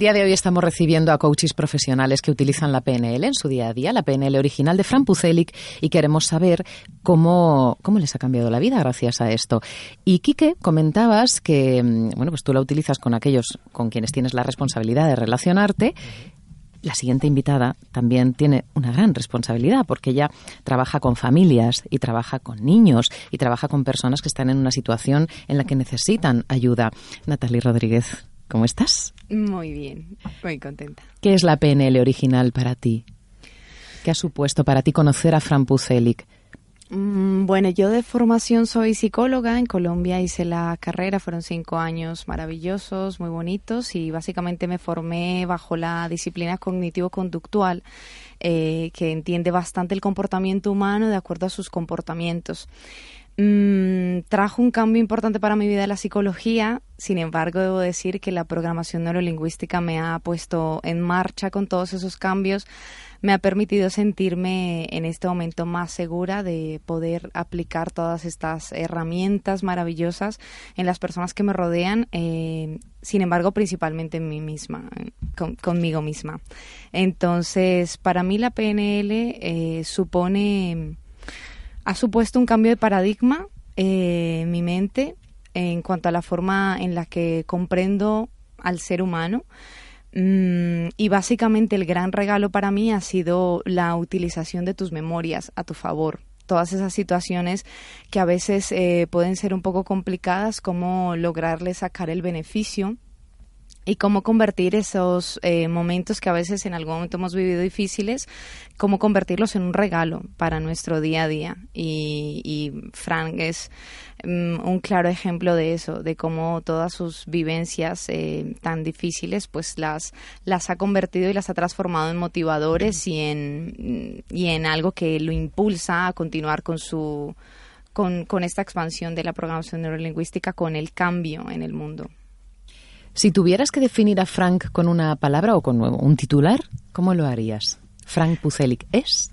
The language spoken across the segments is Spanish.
día de hoy estamos recibiendo a coaches profesionales que utilizan la PNL en su día a día, la PNL original de Fran Pucelic, y queremos saber cómo, cómo les ha cambiado la vida gracias a esto. Y Quique, comentabas que mm, bueno, pues tú la utilizas con aquellos con quienes tienes la responsabilidad de relacionarte. La siguiente invitada también tiene una gran responsabilidad porque ella trabaja con familias y trabaja con niños y trabaja con personas que están en una situación en la que necesitan ayuda. Natalie Rodríguez, ¿Cómo estás? Muy bien, muy contenta. ¿Qué es la PNL original para ti? ¿Qué ha supuesto para ti conocer a Fran Pucelic? Mm, bueno, yo de formación soy psicóloga. En Colombia hice la carrera, fueron cinco años maravillosos, muy bonitos, y básicamente me formé bajo la disciplina cognitivo-conductual, eh, que entiende bastante el comportamiento humano de acuerdo a sus comportamientos. Mm, trajo un cambio importante para mi vida la psicología, sin embargo debo decir que la programación neurolingüística me ha puesto en marcha con todos esos cambios, me ha permitido sentirme en este momento más segura de poder aplicar todas estas herramientas maravillosas en las personas que me rodean, eh, sin embargo principalmente en mí misma, conmigo misma. Entonces, para mí la PNL eh, supone ha supuesto un cambio de paradigma eh, en mi mente en cuanto a la forma en la que comprendo al ser humano. Mm, y básicamente el gran regalo para mí ha sido la utilización de tus memorias a tu favor. Todas esas situaciones que a veces eh, pueden ser un poco complicadas, cómo lograrle sacar el beneficio y cómo convertir esos eh, momentos que a veces en algún momento hemos vivido difíciles, cómo convertirlos en un regalo para nuestro día a día. Y, y Frank es mm, un claro ejemplo de eso, de cómo todas sus vivencias eh, tan difíciles, pues las, las ha convertido y las ha transformado en motivadores y en, y en algo que lo impulsa a continuar con su con, con esta expansión de la programación neurolingüística, con el cambio en el mundo. Si tuvieras que definir a Frank con una palabra o con un titular, ¿cómo lo harías? Frank Pucelic es.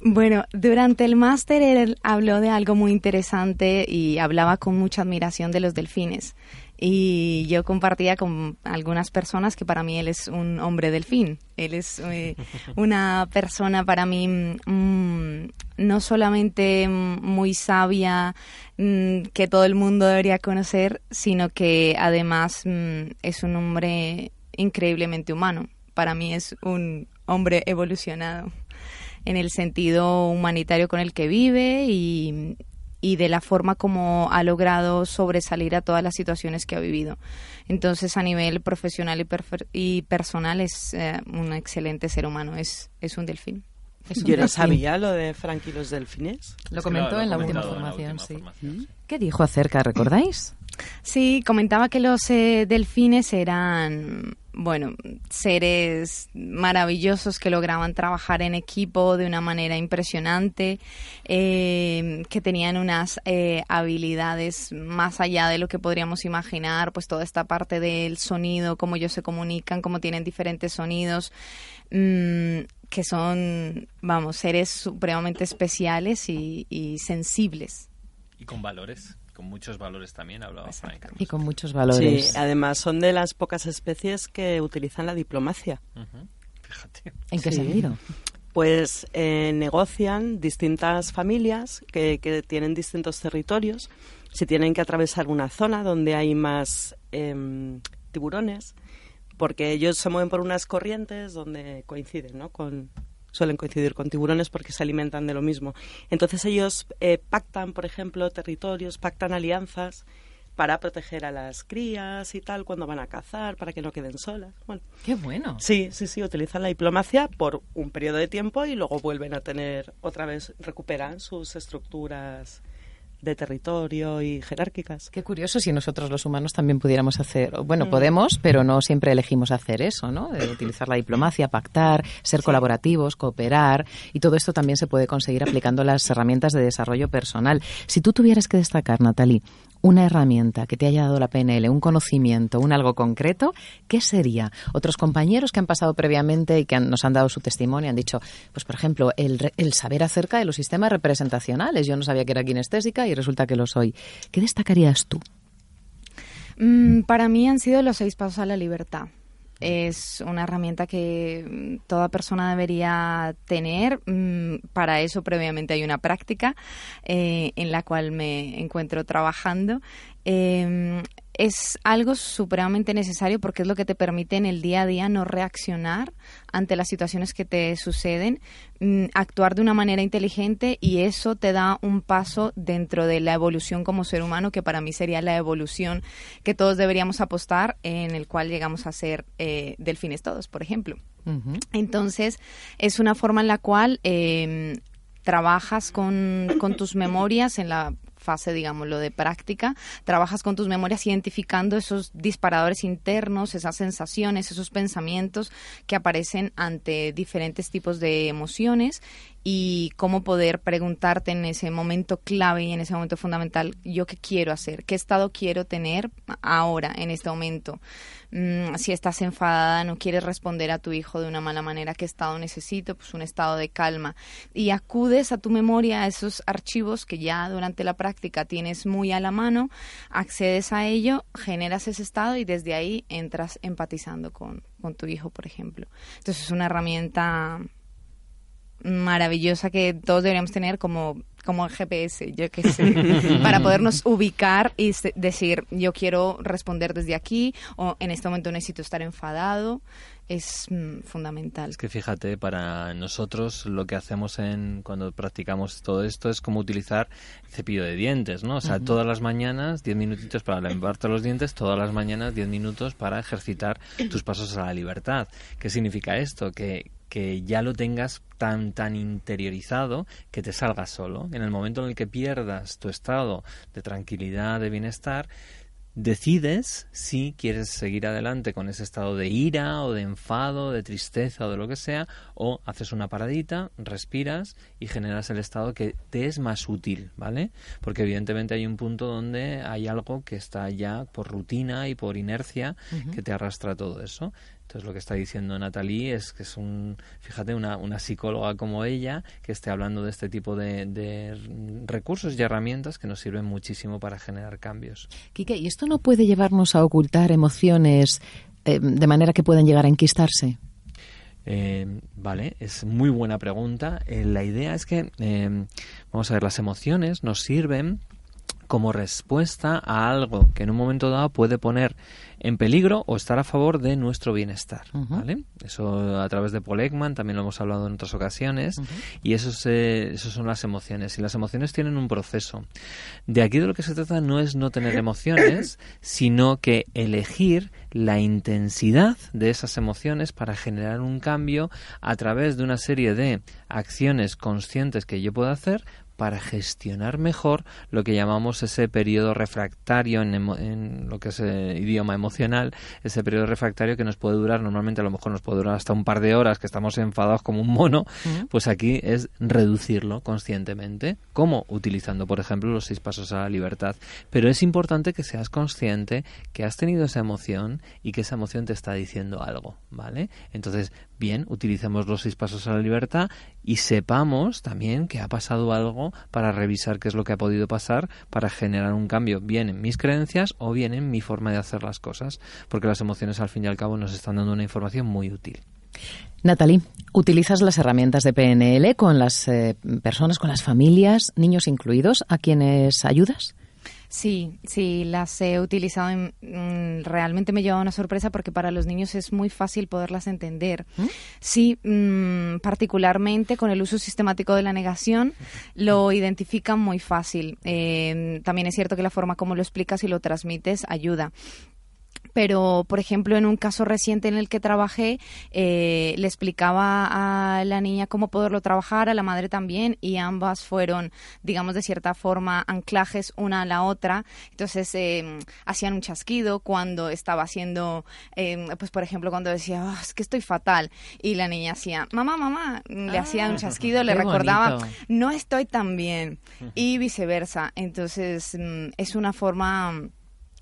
Bueno, durante el máster él habló de algo muy interesante y hablaba con mucha admiración de los delfines. Y yo compartía con algunas personas que para mí él es un hombre delfín. Él es eh, una persona para mí mm, no solamente muy sabia, mm, que todo el mundo debería conocer, sino que además mm, es un hombre increíblemente humano. Para mí es un hombre evolucionado en el sentido humanitario con el que vive y, y de la forma como ha logrado sobresalir a todas las situaciones que ha vivido. Entonces, a nivel profesional y, y personal, es eh, un excelente ser humano, es, es un delfín. Yo no sabía lo de Frank y los delfines. Lo comentó en, la última formación, sí. ¿Qué dijo acerca, recordáis? Sí, comentaba que los eh, delfines eran bueno, seres maravillosos que lograban trabajar en equipo de una manera impresionante, eh, que tenían unas eh, habilidades más allá de lo que podríamos imaginar, pues toda esta parte del sonido, cómo ellos se comunican, cómo tienen diferentes sonidos, mm, que son, vamos, seres supremamente especiales y, y sensibles. Y con valores con muchos valores también, hablaba Frank. Y con muchos valores. Sí, además son de las pocas especies que utilizan la diplomacia. Fíjate. ¿En qué sentido? Pues eh, negocian distintas familias que, que, tienen distintos territorios. Si tienen que atravesar una zona donde hay más em, tiburones, porque ellos se mueven por unas corrientes donde coinciden ¿no? con, suelen coincidir con tiburones porque se alimentan de lo mismo. Entonces ellos eh, pactan, por ejemplo, territorios, pactan alianzas para proteger a las crías y tal cuando van a cazar, para que no queden solas. Bueno, Qué bueno. Sí, sí, sí, utilizan la diplomacia por un periodo de tiempo y luego vuelven a tener, otra vez recuperan sus estructuras de territorio y jerárquicas. Qué curioso si nosotros los humanos también pudiéramos hacer, bueno, mm. podemos, pero no siempre elegimos hacer eso, ¿no? De utilizar la diplomacia, pactar, ser colaborativos, cooperar, y todo esto también se puede conseguir aplicando las herramientas de desarrollo personal. Si tú tuvieras que destacar, Natalie, una herramienta que te haya dado la PNL, un conocimiento, un algo concreto, ¿qué sería? Otros compañeros que han pasado previamente y que nos han dado su testimonio han dicho, pues por ejemplo, el, el, saber acerca de los sistemas representacionales. Yo no sabía que era kinestésica y resulta que lo soy. ¿Qué destacarías tú? Mm, para mí han sido los seis pasos a la libertad. es una herramienta que mm, toda persona debería tener. Mm, para eso previamente hay una práctica eh, en la cual me encuentro trabajando. Em, es algo supremamente necesario porque es lo que te permite en el día a día no reaccionar ante las situaciones que te suceden, mm, actuar de una manera inteligente y eso te da un paso dentro de la evolución como ser humano, que para mí sería la evolución que todos deberíamos apostar, en el cual llegamos a ser eh, delfines todos, por ejemplo. Entonces, es una forma en la cual em, trabajas con, con, tus memorias en la fase, digámoslo, de práctica, trabajas con tus memorias identificando esos disparadores internos, esas sensaciones, esos pensamientos que aparecen ante diferentes tipos de emociones y cómo poder preguntarte en ese momento clave y en ese momento fundamental, yo qué quiero hacer, qué estado quiero tener ahora, en este momento. Mm, si estás enfadada, no quieres responder a tu hijo de una mala manera, ¿qué estado necesito? Pues un estado de calma. Y acudes a tu memoria, a esos archivos que ya durante la práctica tienes muy a la mano, accedes a ello, generas ese estado y desde ahí entras empatizando con, con tu hijo, por ejemplo. Entonces es una herramienta maravillosa que todos deberíamos tener como como el GPS, yo qué sé, para podernos ubicar y decir, yo quiero responder desde aquí o en este momento necesito estar enfadado, es mm, fundamental. Es que fíjate, para nosotros lo que hacemos en cuando practicamos todo esto es como utilizar cepillo de dientes, ¿no? O sea, todas las mañanas 10 minutitos para lavarte los dientes, todas las mañanas 10 minutos para ejercitar tus pasos a la libertad. ¿Qué significa esto? Que, que ya lo tengas tan tan interiorizado que te salga solo. En el momento en el que pierdas tu estado de tranquilidad, de bienestar, decides si quieres seguir adelante con ese estado de ira o de enfado, de tristeza o de lo que sea, o haces una paradita, respiras y generas el estado que te es más útil, ¿vale? Porque evidentemente hay un punto donde hay algo que está ya por rutina y por inercia que te arrastra todo eso. Entonces lo que está diciendo Natalie es que es un, fíjate, una, una psicóloga como ella que esté hablando de este tipo de, recursos y herramientas que nos sirven muchísimo para generar cambios. Quique, ¿y esto no puede llevarnos a ocultar emociones eh, de manera que puedan llegar a enquistarse? Eh, vale, es muy buena pregunta. Eh, la idea es que, vamos a ver, las emociones nos sirven como respuesta a algo que en un momento dado puede poner en peligro o estar a favor de nuestro bienestar. ¿vale? Eso a través de Paul Ekman también lo hemos hablado en otras ocasiones y eso, eso son las emociones. Y las emociones tienen un proceso. De aquí de lo que se trata no es no tener emociones, sino que elegir la intensidad de esas emociones para generar un cambio a través de una serie de acciones conscientes que yo puedo hacer para gestionar mejor lo que llamamos ese periodo refractario en, lo que es el idioma emocional, ese periodo refractario que nos puede durar, normalmente a lo mejor nos puede durar hasta un par de horas, que estamos enfadados como un mono, pues aquí es reducirlo conscientemente. ¿Cómo? Utilizando, por ejemplo, los seis pasos a la libertad. Pero es importante que seas consciente que has tenido esa emoción y que esa emoción te está diciendo algo, ¿vale? Entonces, bien, utilicemos los seis pasos a la libertad y sepamos también que ha pasado algo para revisar qué es lo que ha podido pasar para generar un cambio bien en mis creencias o bien en mi forma de hacer las cosas, porque las emociones al fin y al cabo nos están dando una información muy útil. Natalie, ¿utilizas las herramientas de PNL con las eh, personas, con las familias, niños incluidos, a quienes ayudas? Sí, sí, las he utilizado. En, mm, realmente me lleva una sorpresa porque para los niños es muy fácil poderlas entender. ¿Mm? Sí, mm, particularmente con el uso sistemático de la negación, lo identifican muy fácil. Eh, también es cierto que la forma como lo explicas y lo transmites ayuda pero por ejemplo en un caso reciente en el que trabajé eh, le explicaba a la niña cómo poderlo trabajar a la madre también y ambas fueron digamos de cierta forma anclajes una a la otra. Entonces eh, hacían un chasquido cuando estaba haciendo eh, pues por ejemplo cuando decía oh, es que estoy fatal y la niña hacía mamá mamá le hacía un ah, chasquido le recordaba no estoy tan bien y viceversa. Entonces mm, es una forma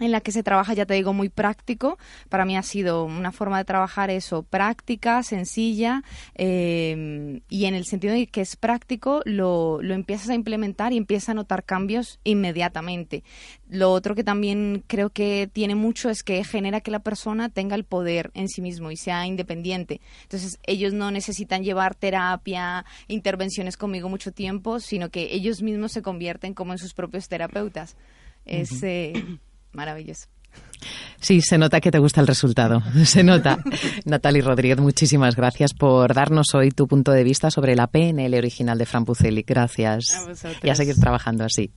en la que se trabaja, ya te digo, muy práctico. Para mí ha sido una forma de trabajar eso, práctica, sencilla, eh, y en el sentido de que es práctico, lo, lo empiezas a implementar y empiezas a notar cambios inmediatamente. Lo otro que también creo que tiene mucho es que genera que la persona tenga el poder en sí mismo y sea independiente. Entonces, ellos no necesitan llevar terapia, intervenciones conmigo mucho tiempo, sino que ellos mismos se convierten como en sus propios terapeutas. Es, maravilloso. Sí, se nota que te gusta el resultado. Se nota. Natalie Rodríguez, muchísimas gracias por darnos hoy tu punto de vista sobre la PNL original de Fran Puceli. Gracias. A. Y a seguir trabajando así.